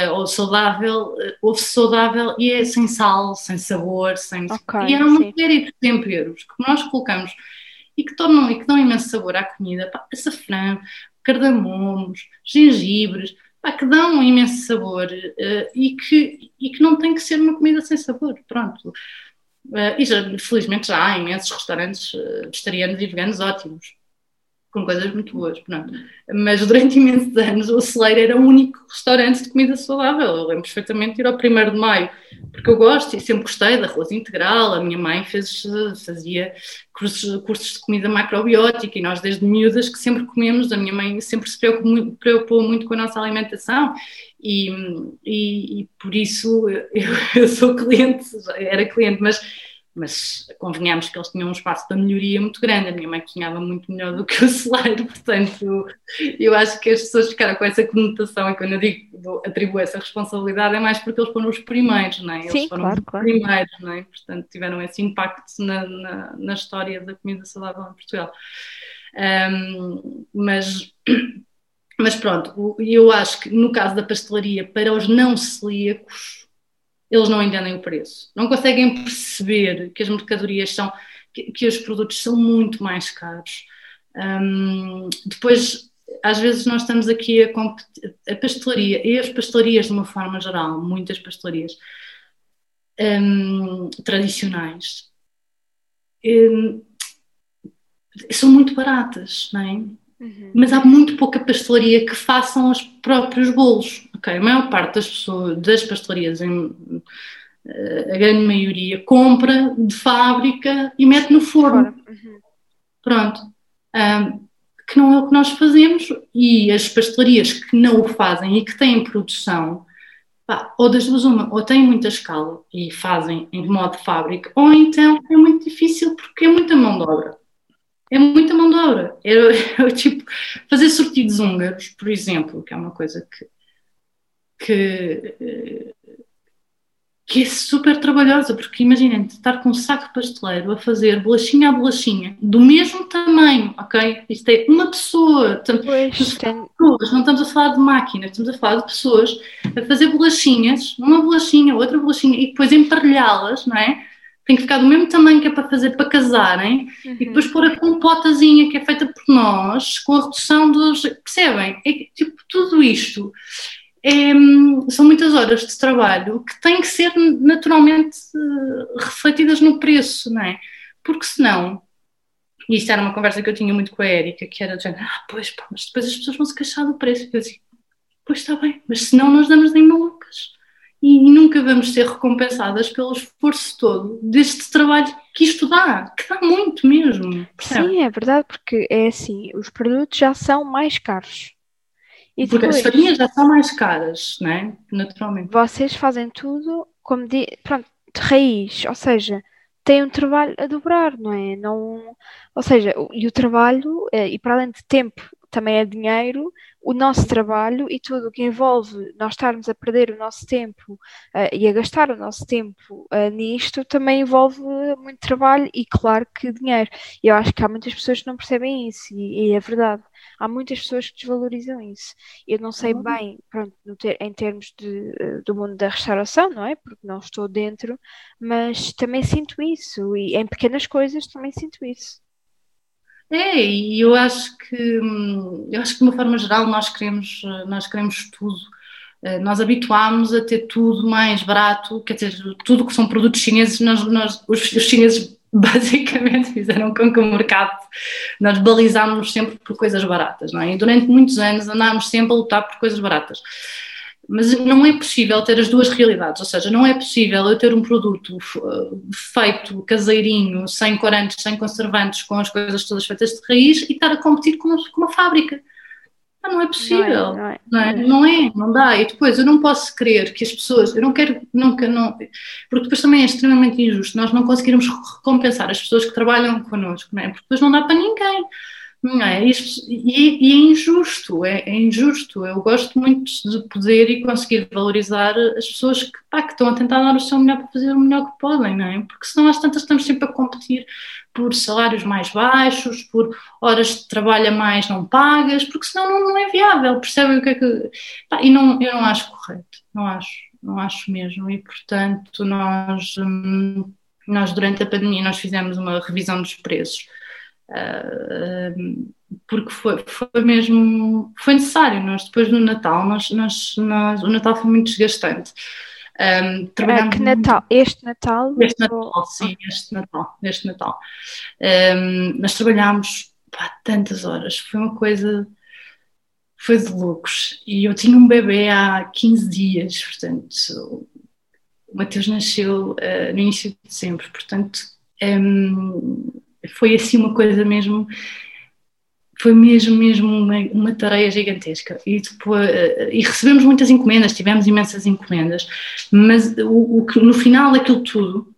uh, ou saudável, ou saudável e é sem sal, sem sabor, sem... Okay, e uma sim. série de temperos que nós colocamos e que tornam e que dão imenso sabor à comida, pá, açafrão, cardamomos, gengibres, pá, que dão um imenso sabor uh, e, que, e que não tem que ser uma comida sem sabor, pronto. Uh, e já, felizmente já há imensos restaurantes uh, vegetarianos e veganos ótimos com coisas muito boas, pronto. Mas durante imensos anos o Celeiro era o único restaurante de comida saudável. Eu lembro perfeitamente de ir ao 1 de maio, porque eu gosto e sempre gostei da arroz integral. A minha mãe fez, fazia cursos, cursos de comida macrobiótica e nós desde miúdas que sempre comemos, a minha mãe sempre se preocupou, preocupou muito com a nossa alimentação e, e, e por isso eu, eu sou cliente, era cliente, mas mas convenhamos que eles tinham um espaço de melhoria muito grande. A minha mãe cozinhava muito melhor do que o celeiro, portanto, eu acho que as pessoas ficaram com essa conotação. E quando eu digo atribuo essa responsabilidade, é mais porque eles foram os primeiros, não é? Eles Sim, foram claro, os claro. primeiros, não é? Portanto, tiveram esse impacto na, na, na história da comida saudável em Portugal. Um, mas. Mas pronto, eu acho que no caso da pastelaria, para os não celíacos, eles não entendem o preço. Não conseguem perceber que as mercadorias são, que, que os produtos são muito mais caros. Um, depois, às vezes nós estamos aqui a competir, a pastelaria, e as pastelarias de uma forma geral, muitas pastelarias um, tradicionais, um, são muito baratas, não é? Uhum. Mas há muito pouca pastelaria que façam os próprios bolos. Okay? A maior parte das pessoas, das pastelarias, em, eh, a grande maioria, compra de fábrica e mete no forno. Uhum. Pronto. Um, que não é o que nós fazemos e as pastelarias que não o fazem e que têm produção, pá, ou das duas uma, ou têm muita escala e fazem em modo fábrica, ou então é muito difícil porque é muita mão de obra é muita mão de obra. É, é, tipo, fazer sortidos húngaros, por exemplo, que é uma coisa que, que, que é super trabalhosa, porque imaginem estar com um saco pasteleiro a fazer bolachinha a bolachinha, do mesmo tamanho, ok? Isto é uma pessoa, pois, pessoas, não estamos a falar de máquinas, estamos a falar de pessoas a fazer bolachinhas, uma bolachinha, outra bolachinha, e depois emparelhá-las, não é? Tem que ficar do mesmo tamanho que é para fazer para casarem uhum. e depois pôr a compotazinha que é feita por nós com a redução dos. Percebem? É, tipo, tudo isto é, são muitas horas de trabalho que têm que ser naturalmente uh, refletidas no preço, não é? Porque senão. E isto era uma conversa que eu tinha muito com a Érica, que era de ah, pois, pá, mas depois as pessoas vão se queixar do preço. Eu disse, pois está bem, mas senão nós damos nem malucas e nunca vamos ser recompensadas pelo esforço todo deste trabalho que isto dá, que dá muito mesmo. Sim, é verdade, porque é assim, os produtos já são mais caros. E porque depois, as farinhas já são mais caras, não é? Naturalmente. Vocês fazem tudo como de, pronto, de raiz, ou seja, têm um trabalho a dobrar, não é? Não, ou seja, e o trabalho, eh, e para além de tempo, também é dinheiro, o nosso trabalho e tudo o que envolve nós estarmos a perder o nosso tempo uh, e a gastar o nosso tempo uh, nisto também envolve muito trabalho e, claro, que dinheiro. E eu acho que há muitas pessoas que não percebem isso e, e é verdade. Há muitas pessoas que desvalorizam isso. Eu não sei uhum. bem, pronto, ter, em termos de, uh, do mundo da restauração, não é? Porque não estou dentro, mas também sinto isso e em pequenas coisas também sinto isso. É, e eu acho que eu acho que de uma forma geral nós queremos, nós queremos tudo. Eh, nós habituámos a ter tudo mais barato, quer dizer, tudo que são produtos chineses, nós, nós os, os chineses basicamente fizeram com que o mercado, nós balizámos sempre por coisas baratas, não é? E durante muitos anos andámos sempre a lutar por coisas baratas. Mas não é possível ter as duas realidades, ou seja, não é possível eu ter um produto feito caseirinho, sem corantes, sem conservantes, com as coisas todas feitas de raiz e estar a competir com uma, com uma fábrica. Não, não é possível, não é, não é, não é, não dá. E depois eu não posso crer que as pessoas, eu não quero nunca, não, porque depois também é extremamente injusto nós não conseguirmos recompensar as pessoas que trabalham connosco, não é? Porque depois não dá para ninguém. Não é? E, e, é injusto, é, é, injusto. Eu gosto muito de poder e conseguir valorizar as pessoas que, pá, que estão a tentar dar o seu melhor para fazer o melhor que podem, não é? Porque senão às tantas estamos sempre a competir por salários mais baixos, por horas de trabalho a mais não pagas, porque senão não, não é viável, percebem o que é que. Pá, e não, eu não acho correto, não acho, não acho mesmo. E portanto, nós, hum, nós durante a pandemia nós fizemos uma revisão dos preços porque foi, foi mesmo foi necessário. Nós depois no Natal, nós, nós, nós o Natal foi muito desgastante. Um, é, que Natal? Este Natal? Este Natal, sim, este Natal. Este Natal. Um, nós trabalhámos pá, tantas horas, foi uma coisa. Foi de loucos. E eu tinha um bebê há 15 dias, portanto, o Mateus nasceu uh, no início de dezembro, portanto, um, foi assim uma coisa mesmo foi mesmo, mesmo uma, uma tarefa gigantesca. E, depois, eh, e recebemos muitas encomendas, tivemos imensas encomendas, mas o, o no final daquilo tudo,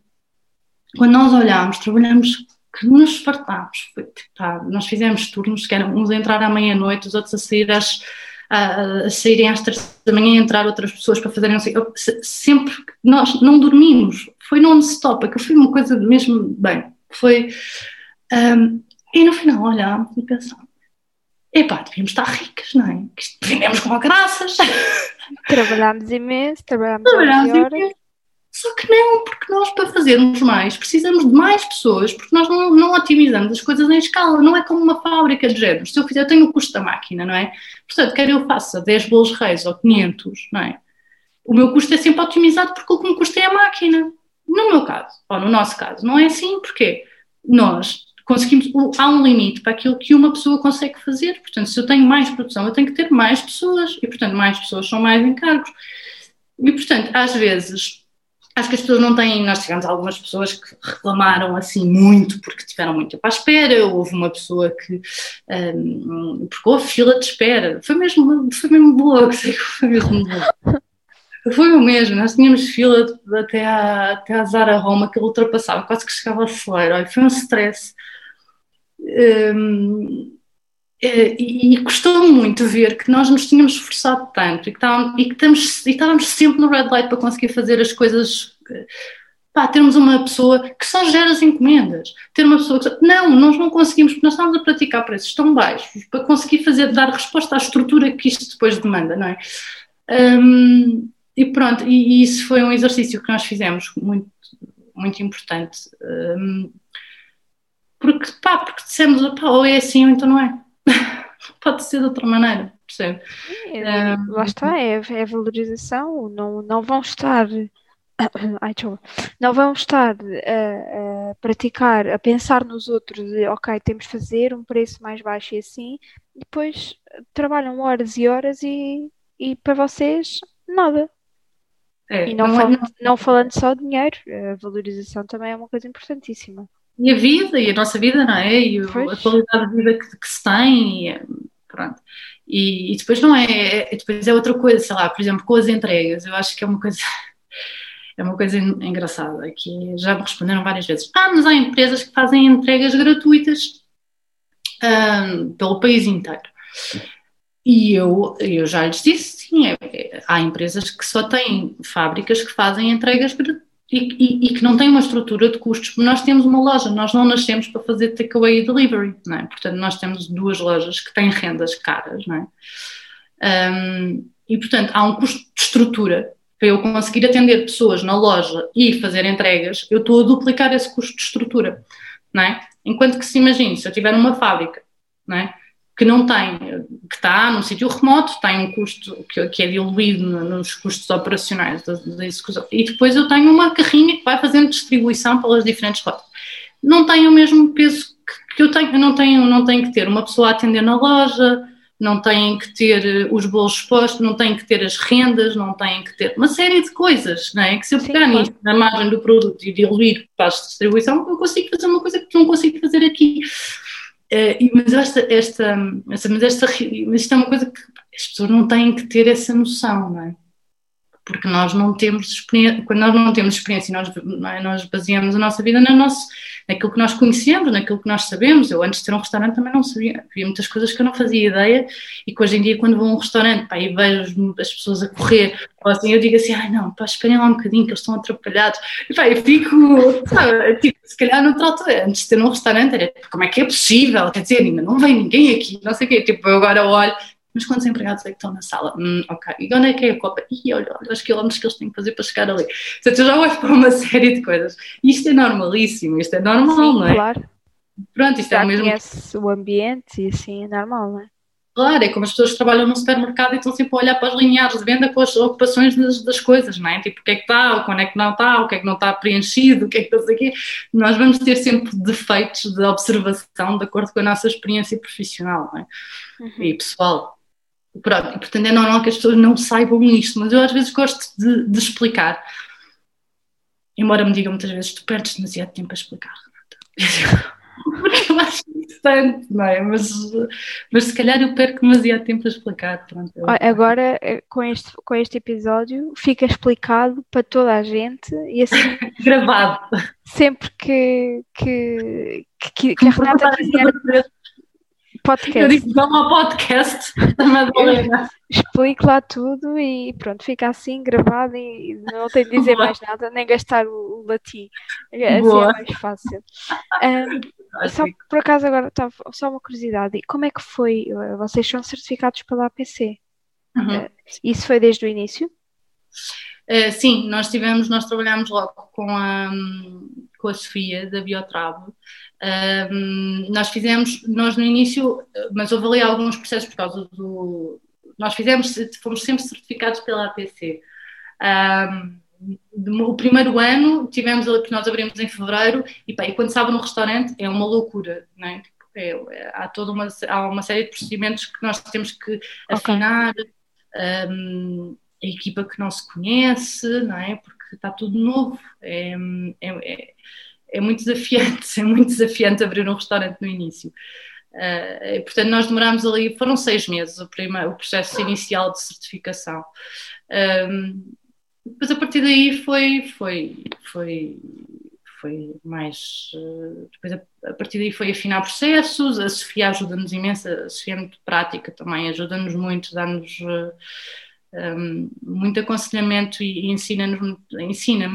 quando nós olhámos, trabalhamos que nos fartámos. Foi, tá, nós fizemos turnos que eram uns a entrar à meia-noite, os outros a sair às, a, a, saírem às três da manhã e entrar outras pessoas para fazerem assim. Sempre nós não dormimos, foi non-stop, que foi uma coisa mesmo bem. Foi um, e no final olhámos e pensámos: epá, devíamos estar ricas, não é? Que vendemos com graças. Trabalhámos imenso, trabalhámos, trabalhámos imenso. Só que não, porque nós para fazermos mais precisamos de mais pessoas, porque nós não, não otimizamos as coisas em escala, não é como uma fábrica de géneros. Se eu fizer, eu tenho o custo da máquina, não é? Portanto, quer eu faça 10 bolos reis ou 500, não é? O meu custo é sempre otimizado porque o que me custa é a máquina. No meu caso, ou no nosso caso, não é assim, porque nós conseguimos, há um limite para aquilo que uma pessoa consegue fazer. Portanto, se eu tenho mais produção, eu tenho que ter mais pessoas e, portanto, mais pessoas são mais encargos. E, portanto, às vezes, acho que as pessoas não têm. Nós tivemos algumas pessoas que reclamaram assim muito porque tiveram muito tempo à espera. Houve uma pessoa que. Um, porque houve fila de espera. Foi mesmo, foi mesmo boa, foi mesmo boa. Foi o mesmo, nós tínhamos fila até, à, até à Zara Roma que ele ultrapassava, quase que chegava a celeiro. Foi um stress um, é, e, custou muito ver que nós nos tínhamos esforçado tanto e que, estávamos, e que estamos, e estávamos sempre no red light para conseguir fazer as coisas. Pá, termos uma pessoa que só gera as encomendas, ter uma pessoa que não, nós não conseguimos, porque nós estamos a praticar preços tão baixos para conseguir fazer, dar resposta à estrutura que isto depois demanda, não é? Um, e pronto, e, e, isso foi um exercício que nós fizemos muito, muito importante. Um, porque, pá, porque dissemos, pá, ou é assim ou então não é. Pode ser de outra maneira, percebe? É, um, lá está, é, é valorização, não, não vão estar. Ai, não vão estar a, a, praticar, a pensar nos outros, de, ok, temos de fazer um preço mais baixo e assim, e depois trabalham horas e horas e, e para vocês nada. É, e não, não, falando, é, não falando só de dinheiro, a valorização também é uma coisa importantíssima e a vida, e a nossa vida, não é? E o, a qualidade de vida que, que se tem, e, pronto. E, e, depois não é, é, depois é outra coisa, sei lá, por exemplo, com as entregas, eu acho que é uma coisa, é uma coisa engraçada, que já me responderam várias vezes. Ah, mas há empresas que fazem entregas gratuitas um, pelo país inteiro. E eu, eu já lhes disse, sim, é, é, há empresas que só têm fábricas que fazem entregas gratuitas e, e, e, que não tem uma estrutura de custos. Nós temos uma loja, nós não nascemos para fazer takeaway e delivery, não é? Portanto, nós temos duas lojas que têm rendas caras, não é? Um, e, portanto, há um custo de estrutura para eu conseguir atender pessoas na loja e fazer entregas, eu estou a duplicar esse custo de estrutura, não é? Enquanto que se imagine, se eu tiver uma fábrica, não é? Que não tem, que está num sítio remoto, tem um custo que, que é diluído nos custos operacionais da, da, execução, e depois eu tenho uma carrinha que vai fazendo distribuição pelas diferentes rotas. Não tem o mesmo peso que, que eu tenho, eu não tenho, não tenho que ter uma pessoa a atender na loja, não têm que ter eh, os bolos expostos, não têm que ter as rendas, não têm que ter uma série de coisas, não é? Que se eu pegar nisto na margem do produto e diluir para a distribuição, eu consigo fazer uma coisa que não consigo fazer aqui. Uh, mas esta, esta, esta, mas esta, mas isto é uma coisa que as pessoas não têm que ter essa noção, não é? Porque nós não temos quando nós não temos experiência, nós, é? nós baseamos a nossa vida na nosso, naquilo que nós conhecemos, naquilo que nós sabemos. Eu antes de ter um restaurante também não sabia, havia muitas coisas que eu não fazia ideia e que hoje em dia quando vou a um restaurante pá, e vejo as pessoas a correr, ou assim, eu digo assim, ai não, pá, esperem lá um bocadinho que eles estão atrapalhados. E pá, eu fico, sabe, tipo, se calhar no trato, antes de ter um restaurante, era como é que é possível? Quer dizer, ainda não vem ninguém aqui, não sei o quê, tipo, eu agora olho mas quantos empregados é que estão na sala? Hum, ok. E onde é que é a Copa? Ih, olha, olha os quilómetros que eles têm que fazer para chegar ali. Portanto, eu já olho para uma série de coisas. E isto é normalíssimo, isto é normal, Sim, não é? claro. Pronto, isto já é o mesmo. conhece o ambiente e assim é normal, não é? Claro, é como as pessoas que trabalham no supermercado e estão sempre a olhar para os lineares de venda com as ocupações das, das coisas, não é? Tipo, o que é que está, quando é que não está, o que é que não está preenchido, o que é que está aqui. Nós vamos ter sempre defeitos de observação de acordo com a nossa experiência profissional não é? Uhum. e pessoal. Pronto, e, portanto é normal que as pessoas não saibam isto, mas eu às vezes gosto de, de explicar. Embora me digam muitas vezes, tu perdes demasiado tempo a explicar, Porque eu acho importante, não é? Mas, mas se calhar eu perco demasiado tempo a explicar. Pronto, eu... Agora, eh, com este, com este episódio, fica explicado para toda a gente e assim. Gravado. Sempre que, que, que, que a Renata quiser podcast. Eu disse, vamos ao podcast da Madalena. Explico lá tudo e pronto, fica assim gravado e não tenho de dizer Boa. mais nada, nem gastar o, o latim. Assim Boa. é mais fácil. Um, só por acaso agora estava só uma curiosidade, como é que foi? Vocês são certificados pela APC? Uhum. Uh, isso foi desde o início? Uh, sim, nós tivemos, nós trabalhámos logo com a, com a Sofia da Biotrabo um, nós fizemos, nós no início, mas houve ali alguns processos por causa do. Nós fizemos, fomos sempre certificados pela APC. Um, o primeiro ano tivemos que nós abrimos em fevereiro e, pá, e quando estava no restaurante é uma loucura, não é? É, é, há toda uma, há uma série de procedimentos que nós temos que afinar, okay. um, a equipa que não se conhece, não é? Porque está tudo novo. É, é, é muito desafiante, é muito desafiante abrir um restaurante no início. Uh, portanto, nós demorámos ali, foram seis meses o, primeiro, o processo inicial de certificação. Um, depois a partir daí foi, foi, foi, foi mais. Uh, depois a, a, partir daí foi afinar processos, a Sofia ajuda-nos imenso, a Sofia é muito prática também, ajuda-nos muito, dá-nos. Uh, um, muito aconselhamento e, e ensina-nos ensina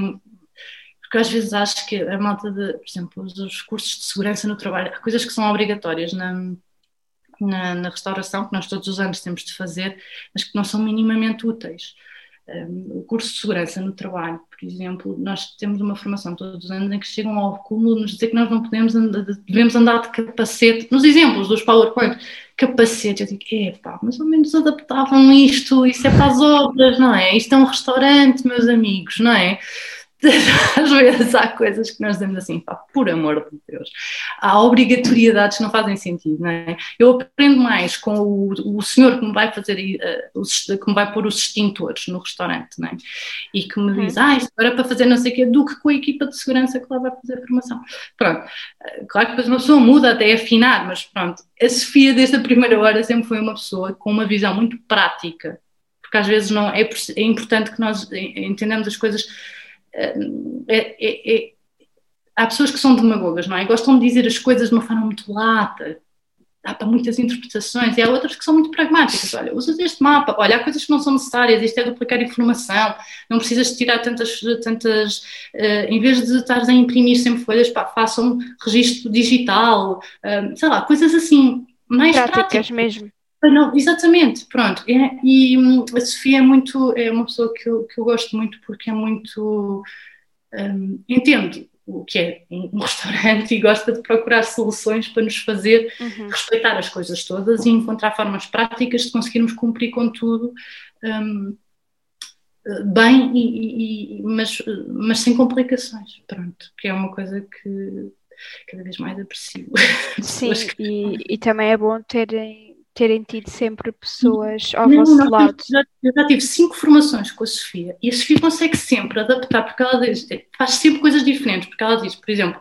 porque às vezes acho que a malta de, por exemplo, os cursos de segurança no trabalho, há coisas que são obrigatórias na, na, na, restauração, que nós todos os anos temos de fazer, mas que não são minimamente úteis. Um, o curso de segurança no trabalho, por exemplo, nós temos uma formação todos os anos em que chegam ao cúmulo nos dizer que nós não podemos andar, devemos andar de capacete, nos exemplos dos PowerPoint, capacete, eu digo, epá, mas ao menos adaptavam isto, isso é para as obras, não é? Isto é um restaurante, meus amigos, não é? às vezes há coisas que nós dizemos assim, pá, por amor de Deus, há obrigatoriedades que não fazem sentido, não é? Eu aprendo mais com o, o senhor que me vai fazer, uh, os, que me vai pôr os extintores no restaurante, não é? E que me diz, ah, isto era para fazer não sei o quê, do que com a equipa de segurança que lá vai fazer a formação. Pronto, uh, claro que depois uma pessoa muda até afinar, mas pronto, a Sofia desde a primeira hora sempre foi uma pessoa com uma visão muito prática, porque às vezes não é, é importante que nós entendamos as coisas é, é, é, há pessoas que são demagogas, não é? Gostam de dizer as coisas de uma forma muito lata, dá para muitas interpretações, e há outras que são muito pragmáticas. Olha, usas este mapa, olha, há coisas que não são necessárias, isto é duplicar informação, não precisas tirar tantas, tantas uh, em vez de estares a imprimir sempre folhas, pá, faça um registro digital, uh, sei lá, coisas assim, mais práticas, práticas. mesmo. Não, exatamente, pronto. E, e, a Sofia é muito, é uma pessoa que eu, que eu gosto muito porque é muito, um, entende o que é um restaurante e gosta de procurar soluções para nos fazer uhum. respeitar as coisas todas e encontrar formas práticas de conseguirmos cumprir com tudo um, bem, e, e, mas, mas sem complicações, pronto, que é uma coisa que cada vez mais aprecio. Sim, e, e também é bom terem terem tido sempre pessoas ao não, vosso não, lado. Já, eu já tive cinco formações com a Sofia e a Sofia consegue sempre adaptar, porque ela diz, faz sempre coisas diferentes, porque ela diz, por exemplo,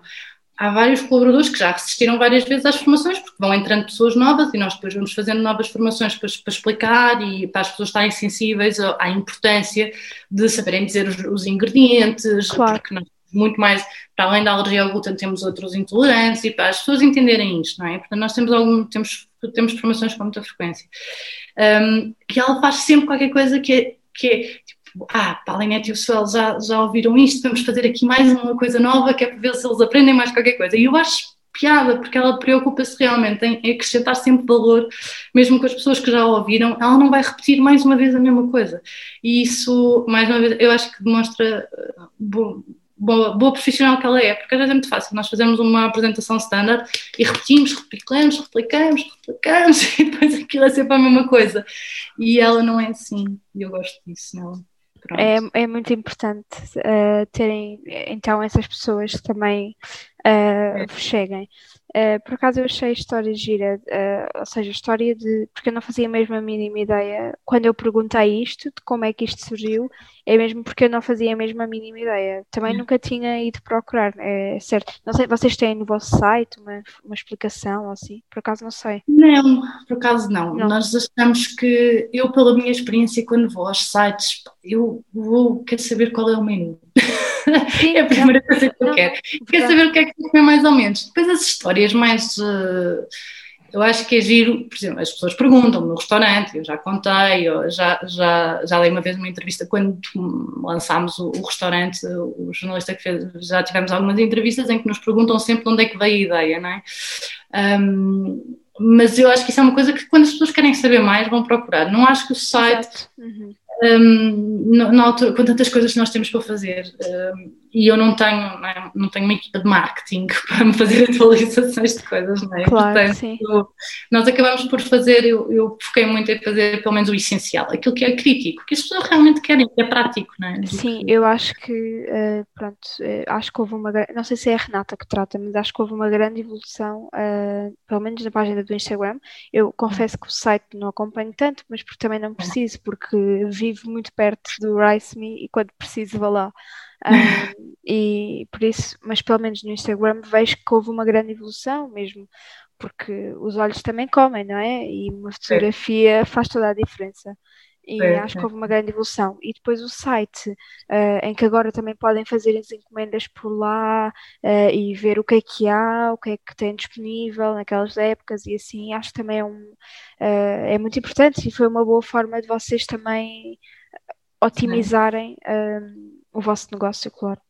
há vários colaboradores que já assistiram várias vezes às formações, porque vão entrando pessoas novas e nós depois vamos fazendo novas formações para, para explicar e para as pessoas estarem sensíveis à importância de saberem dizer os, os ingredientes, claro. porque nós muito mais, para além da alergia ao glúten, temos outros intolerantes e para as pessoas entenderem isto, não é? Portanto, nós temos algum, temos, temos formações com muita frequência. Um, e ela faz sempre qualquer coisa que é, que é tipo, ah, Paulinete e o Suel já, já ouviram isto, vamos fazer aqui mais uma coisa nova que é para ver se eles aprendem mais qualquer coisa. E eu acho piada, porque ela preocupa-se realmente em acrescentar sempre valor, mesmo com as pessoas que já ouviram, ela não vai repetir mais uma vez a mesma coisa. E isso, mais uma vez, eu acho que demonstra uh, boa, boa profissional que ela é, porque às vezes é muito fácil. Nós fazemos uma apresentação standard e repetimos, replicamos, replicamos, replicamos, e depois aquilo é sempre a mesma coisa. E ela não é assim, e eu gosto disso nela. É, é muito importante uh, terem então essas pessoas que também uh, vos cheguem. Uh, por acaso eu achei a história gira, uh, ou seja, a história de. Porque eu não fazia mesmo a mínima ideia. Quando eu perguntei isto, de como é que isto surgiu, é mesmo porque eu não fazia mesmo a mínima ideia. Também hum. nunca tinha ido procurar, é certo. Não sei, vocês têm no vosso site uma, uma explicação ou assim? Por acaso não sei. Não, por acaso não. não. Nós achamos que, eu, pela minha experiência, quando vou aos sites, eu vou, quero saber qual é o menu. Sim, é a primeira coisa que eu quero. Quero saber o que é que comer mais ou menos. Depois as histórias mais. Uh, eu acho que é giro, por exemplo, as pessoas perguntam no restaurante, eu já contei, eu já, já, já dei uma vez uma entrevista quando lançámos o, o restaurante, o jornalista que fez, já tivemos algumas entrevistas em que nos perguntam sempre de onde é que veio a ideia, não é? Um, mas eu acho que isso é uma coisa que quando as pessoas querem saber mais vão procurar. Não acho que o site uhum um, na altura, com tantas coisas que nós temos para fazer, um, e eu não tenho, não, é, não, tenho uma equipa de marketing para me fazer atualizações de coisas, não é? Claro, Portanto, sim. nós acabamos por fazer, eu, eu foquei muito em fazer pelo menos o essencial, aquilo que é crítico, que as pessoas realmente querem, que é prático, não é? Sim, eu acho que, uh, pronto, uh, acho que houve uma, não sei se é a Renata que trata, mas acho que houve uma grande evolução, uh, pelo menos na página do Instagram. Eu confesso que o site não acompanho tanto, mas porque também não preciso, porque vivo muito perto do Rice Me e quando preciso vou lá. Um, e por isso, mas pelo menos no Instagram vejo que houve uma grande evolução mesmo, porque os olhos também comem, não é? E uma fotografia faz toda a diferença. E é, acho que houve uma grande evolução. E depois o site, uh, em que agora também podem fazer as encomendas por lá uh, e ver o que é que há, o que é que tem disponível naquelas épocas e assim, acho que também é, um, uh, é muito importante e foi uma boa forma de vocês também otimizarem o vosso negócio, claro.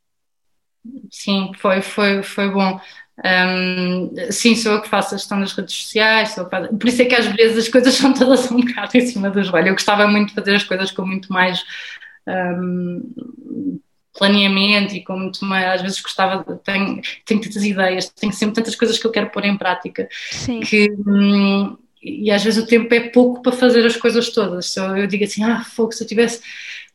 Sim, foi, foi, foi bom. Um, sim, sou eu que faço a gestão das redes sociais, faço... por isso é que às vezes as coisas são todas um bocado em cima do joelho. Eu gostava muito de fazer as coisas com muito mais um, planeamento e com muito mais. Às vezes gostava, tenho, tenho tantas ideias, tenho sempre tantas coisas que eu quero pôr em prática sim. que. Um, e às vezes o tempo é pouco para fazer as coisas todas. Se eu, eu digo assim, ah, fogo, se eu tivesse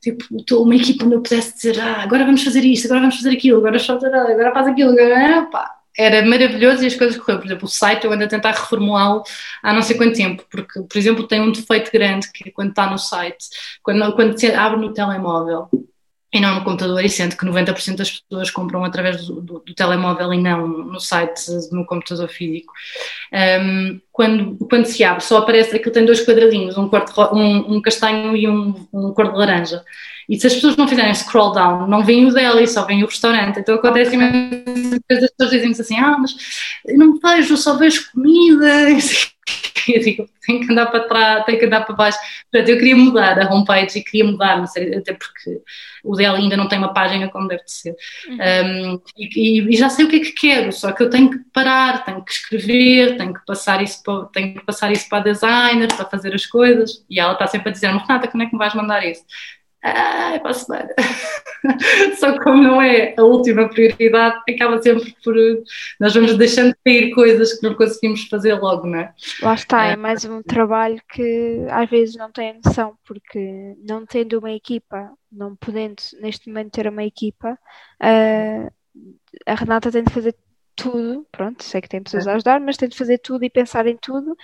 tipo, uma equipa onde eu pudesse dizer, ah, agora vamos fazer isto, agora vamos fazer aquilo, agora só agora faz aquilo, agora, pá, era maravilhoso e as coisas correram. Por exemplo, o site eu ando a tentar reformulá-lo há não sei quanto tempo, porque, por exemplo, tem um defeito grande que é quando está no site, quando, quando se abre no telemóvel e não no computador, e sendo que 90% das pessoas compram através do, do, do, telemóvel e não no site, no computador físico. Um, quando, quando se abre, só aparece aquilo tem dois quadradinhos, um, cor um, um castanho e um, um cor de laranja. E se as pessoas não fizerem scroll down, não vêm o deli, só vem o restaurante. Então acontece imensas vezes as pessoas dizem assim: ah, mas eu não vejo, só vejo comida. eu digo, tem que andar para trás, tem que andar para baixo. Portanto, eu queria mudar a homepage e queria mudar, até porque o dela ainda não tem uma página como deve de ser. Uhum. Um, e, e, já sei o que é que quero, só que eu tenho que parar, tenho que escrever, tenho que passar isso para, tenho que passar isso para a designer, para fazer as coisas. E ela está sempre a dizer-me, Renata, como é que me vais mandar isso? Ah, é para a semana. Só que como não é a última prioridade, acaba sempre por. Nós vamos deixando de cair coisas que não conseguimos fazer logo, não é? Lá está, é mais um trabalho que às vezes não tem noção, porque não tendo uma equipa, não podendo neste momento ter uma equipa, uh, a Renata tem de fazer tudo, pronto, sei que tem pessoas a ajudar, mas tem de fazer tudo e pensar em tudo,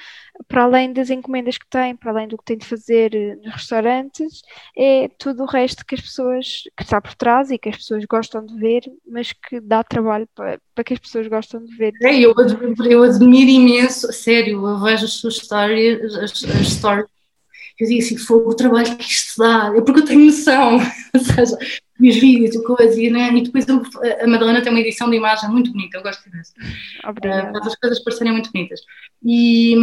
para além das encomendas que tem, para além do que tem de fazer eh, nos restaurantes, é tudo o resto que as pessoas, que está por trás e que as pessoas gostam de ver, mas que dá trabalho para, para que as pessoas gostam de ver. É, eu, admiro, eu admiro imenso, sério, eu vejo as suas histórias, as, as stories, eu digo assim, foi o trabalho que isto dá, é porque eu tenho noção, ou seja, os vídeos e coisas, e, né? e depois eu, a Madalena tem uma edição de imagem muito bonita, eu gosto disso. Obrigada. Uh, as coisas parecerem muito bonitas. E,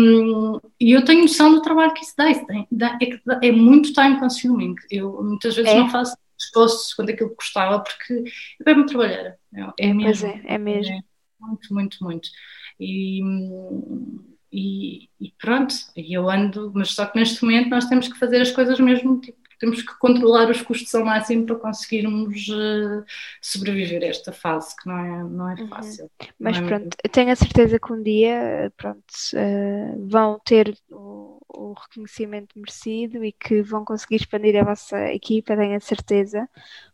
e, eu tenho noção do trabalho que isso dá, isso tem, dá é, é, muito time consuming. Eu muitas vezes é. não faço esforços quando aquilo que gostava, porque é muito trabalhar. É, é mesmo. Pois é, é mesmo. É muito, muito, muito. E, e, e, pronto, eu ando, mas só que neste momento nós temos que fazer as coisas mesmo tipo temos que controlar os custos ao máximo para conseguirmos uh, sobreviver a esta fase, que não é, não é uhum. fácil. Uhum. Mas é pronto, eu tenho a certeza que um dia pronto, uh, vão ter o, o, reconhecimento merecido e que vão conseguir expandir a vossa equipa, tenho a certeza,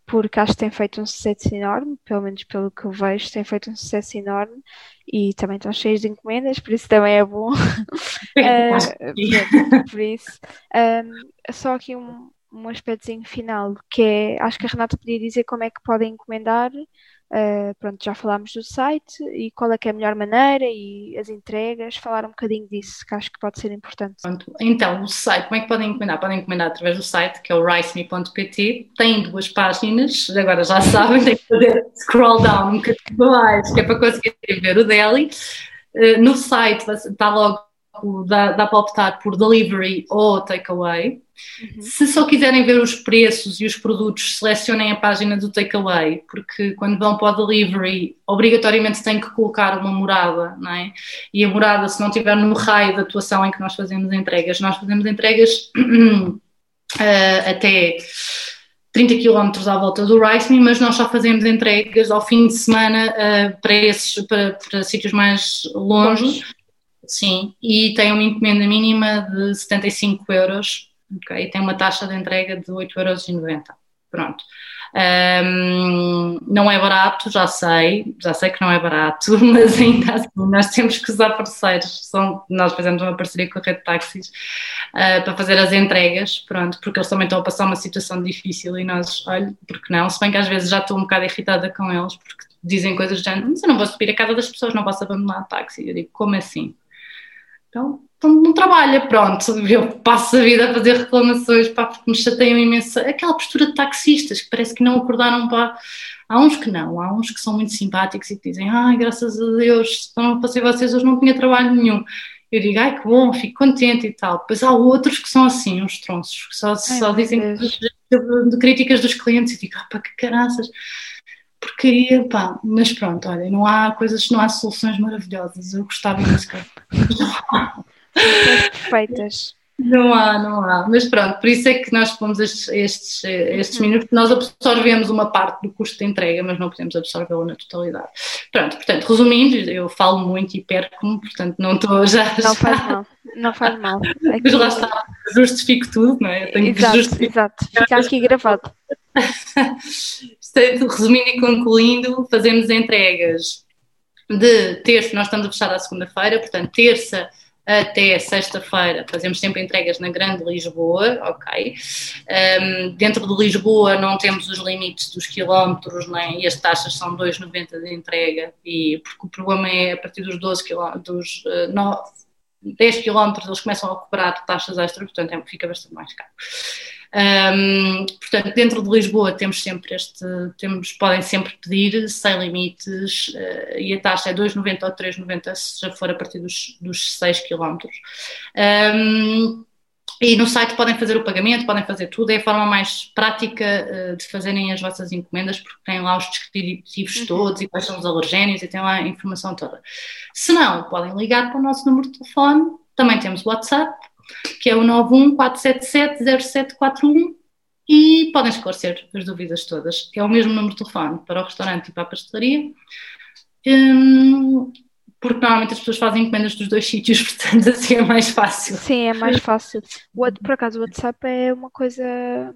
porque acho que tem feito um sucesso enorme, pelo menos pelo que eu vejo, tem feito um sucesso enorme e também estão cheios de encomendas, por isso também é bom. uh, por, por isso, um, só aqui um, um aspectozinho final, que é, acho que a Renata podia dizer como é que podem encomendar. Uh, pronto, já falámos do site e qual é que é a melhor maneira e as entregas, falar um bocadinho disso, que acho que pode ser importante. Pronto. Então, o site, como é que podem encomendar? Podem encomendar através do site, que é o riceme.pt, tem duas páginas, agora já sabem, tem que fazer scroll down um bocadinho mais, que é para conseguir ver o Delhi. Uh, no site está logo, dá, dá para optar por delivery ou takeaway. Uhum. Se só quiserem ver os preços e os produtos, selecionem a página do takeaway, porque quando vão para o delivery, obrigatoriamente têm que colocar uma morada, não é? E a morada, se não estiver no raio de atuação em que nós fazemos entregas, nós fazemos entregas uh, até 30 km à volta do Rice mas nós só fazemos entregas ao fim de semana uh, para esses, para, para sítios mais longe. Sim, e tem uma encomenda mínima de 75 euros ok? Tem uma taxa de entrega de 8,90€. Pronto. Um, não é barato, já sei, já sei que não é barato, mas ainda assim nós temos que usar parceiros. São, nós fizemos uma parceria com a Rede Táxis uh, para fazer as entregas, pronto, porque eles também estão a passar uma situação difícil e nós, olha, porque não? Se bem que às vezes já estou um bocado irritada com eles, porque dizem coisas de mas eu não vou subir a casa das pessoas, não posso abandonar o táxi. Eu digo, como assim? Então, então não trabalha, pronto. Eu passo a vida a fazer reclamações, pá, porque me chateiam imenso. Aquela postura de taxistas que parece que não acordaram para. Há uns que não, há uns que são muito simpáticos e que dizem, ai, graças a Deus, se não fossem vocês, hoje não tinha trabalho nenhum. Eu digo, ai, que bom, fico contente e tal. Depois há outros que são assim, uns tronços, que só, ai, só dizem de, de, críticas dos clientes e digo, ah, pá, que caraças porcaria, pá, mas pronto, olha, não há coisas, não há soluções maravilhosas, eu gostava imenso perfeitas. Não há, não há, mas pronto, por isso é que nós pomos estes, estes, estes uhum. minutos, nós absorvemos uma parte do custo de entrega, mas não podemos absorvê-lo na totalidade. Pronto, portanto, resumindo, eu falo muito e perco-me, portanto não estou já... Não faz mal, não faz mal. Aqui... Mas lá está, justifico tudo, não é? Eu tenho exato, que justificar. exato, fica aqui gravado. Portanto, resumindo e concluindo, fazemos entregas de terça, nós estamos a fechar à segunda-feira, portanto, terça até sexta-feira fazemos sempre entregas na Grande Lisboa, ok? Um, dentro de Lisboa não temos os limites dos quilómetros, nem, as taxas são 2,90 de entrega, e porque o problema é a partir dos 12 quilómetros, dos uh, 9, 10 quilómetros eles começam a cobrar taxas extra, portanto é, fica bastante mais caro. Um, portanto, dentro de Lisboa temos sempre este, temos, podem sempre pedir sem limites uh, e a taxa é 2,90 ou 3,90 se já for a partir dos, dos 6 km. Um, e no site podem fazer o pagamento, podem fazer tudo, é a forma mais prática uh, de fazerem as vossas encomendas, porque tem lá os descritivos uhum. todos e quais são os alergénios e tem lá a informação toda. Se não, podem ligar para o nosso número de telefone, também temos WhatsApp, que é o 914770741 e podem esclarecer as dúvidas todas. É o mesmo número de telefone para o restaurante e para a pastelaria. Hum, porque normalmente as pessoas fazem encomendas dos dois sítios, portanto assim é mais fácil. Sim, é mais fácil. O, por acaso o WhatsApp é uma coisa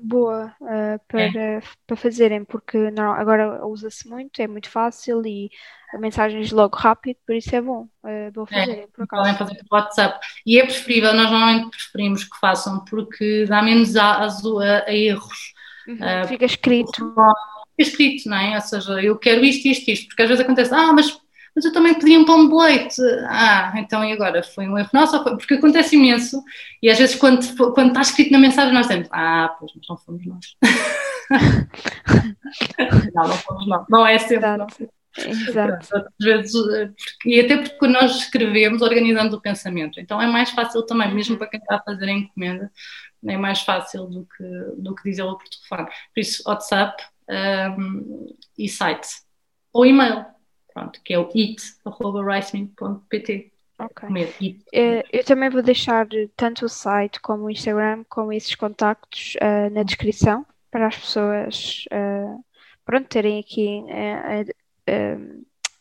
boa uh, para, é. para fazerem, porque não, agora usa-se muito, é muito fácil e mensagens logo rápido, por isso é bom, é bom fazerem, é, por acaso. Podem fazer pelo WhatsApp. E é preferível, nós normalmente preferimos que façam, porque dá menos aso a, a erros. Uhum, uh, fica escrito. Fica escrito, não é? Ou seja, eu quero isto, isto, isto, porque às vezes acontece, ah, mas mas eu também pedi um pão de leite. Ah, então e agora? Foi um erro nosso? Porque acontece imenso e às vezes quando, quando está escrito na mensagem nós dizemos, ah, pois, mas não fomos nós. não, não fomos nós. Não é sempre. Exato. Exato. Às vezes, porque, e até porque nós escrevemos organizando o pensamento, então é mais fácil também, mesmo uhum. para quem está a fazer a encomenda, é mais fácil do que, do que dizê-lo por telefone. Por isso, WhatsApp um, e site. Ou e-mail pronto, que é o it.ricemin.pt. Ok. Eh, eu também vou deixar tanto o site como o Instagram, como esses contactos uh, na descrição para as pessoas uh, pronto, terem aqui uh,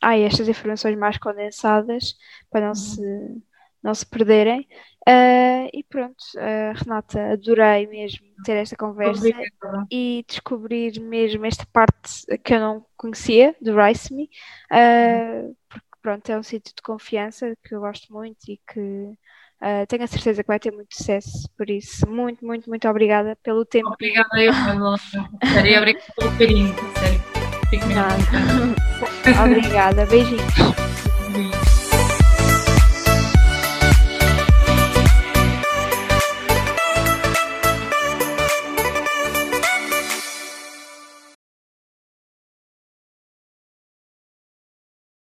ah, estas informações mais condensadas para não, uhum. se, não se perderem. Uh, e pronto, uh, Renata, adorei mesmo ter esta conversa Obrigada. e descobrir mesmo esta parte que eu não conhecia do Rice Me, uh, porque pronto, é um sítio de confiança que eu gosto muito e que tenho a certeza que vai ter muito sucesso. Por isso, muito, muito, muito obrigada pelo tempo. Obrigada eu, Sério, obrigada pelo carinho, sério. Fico Obrigada, beijinhos.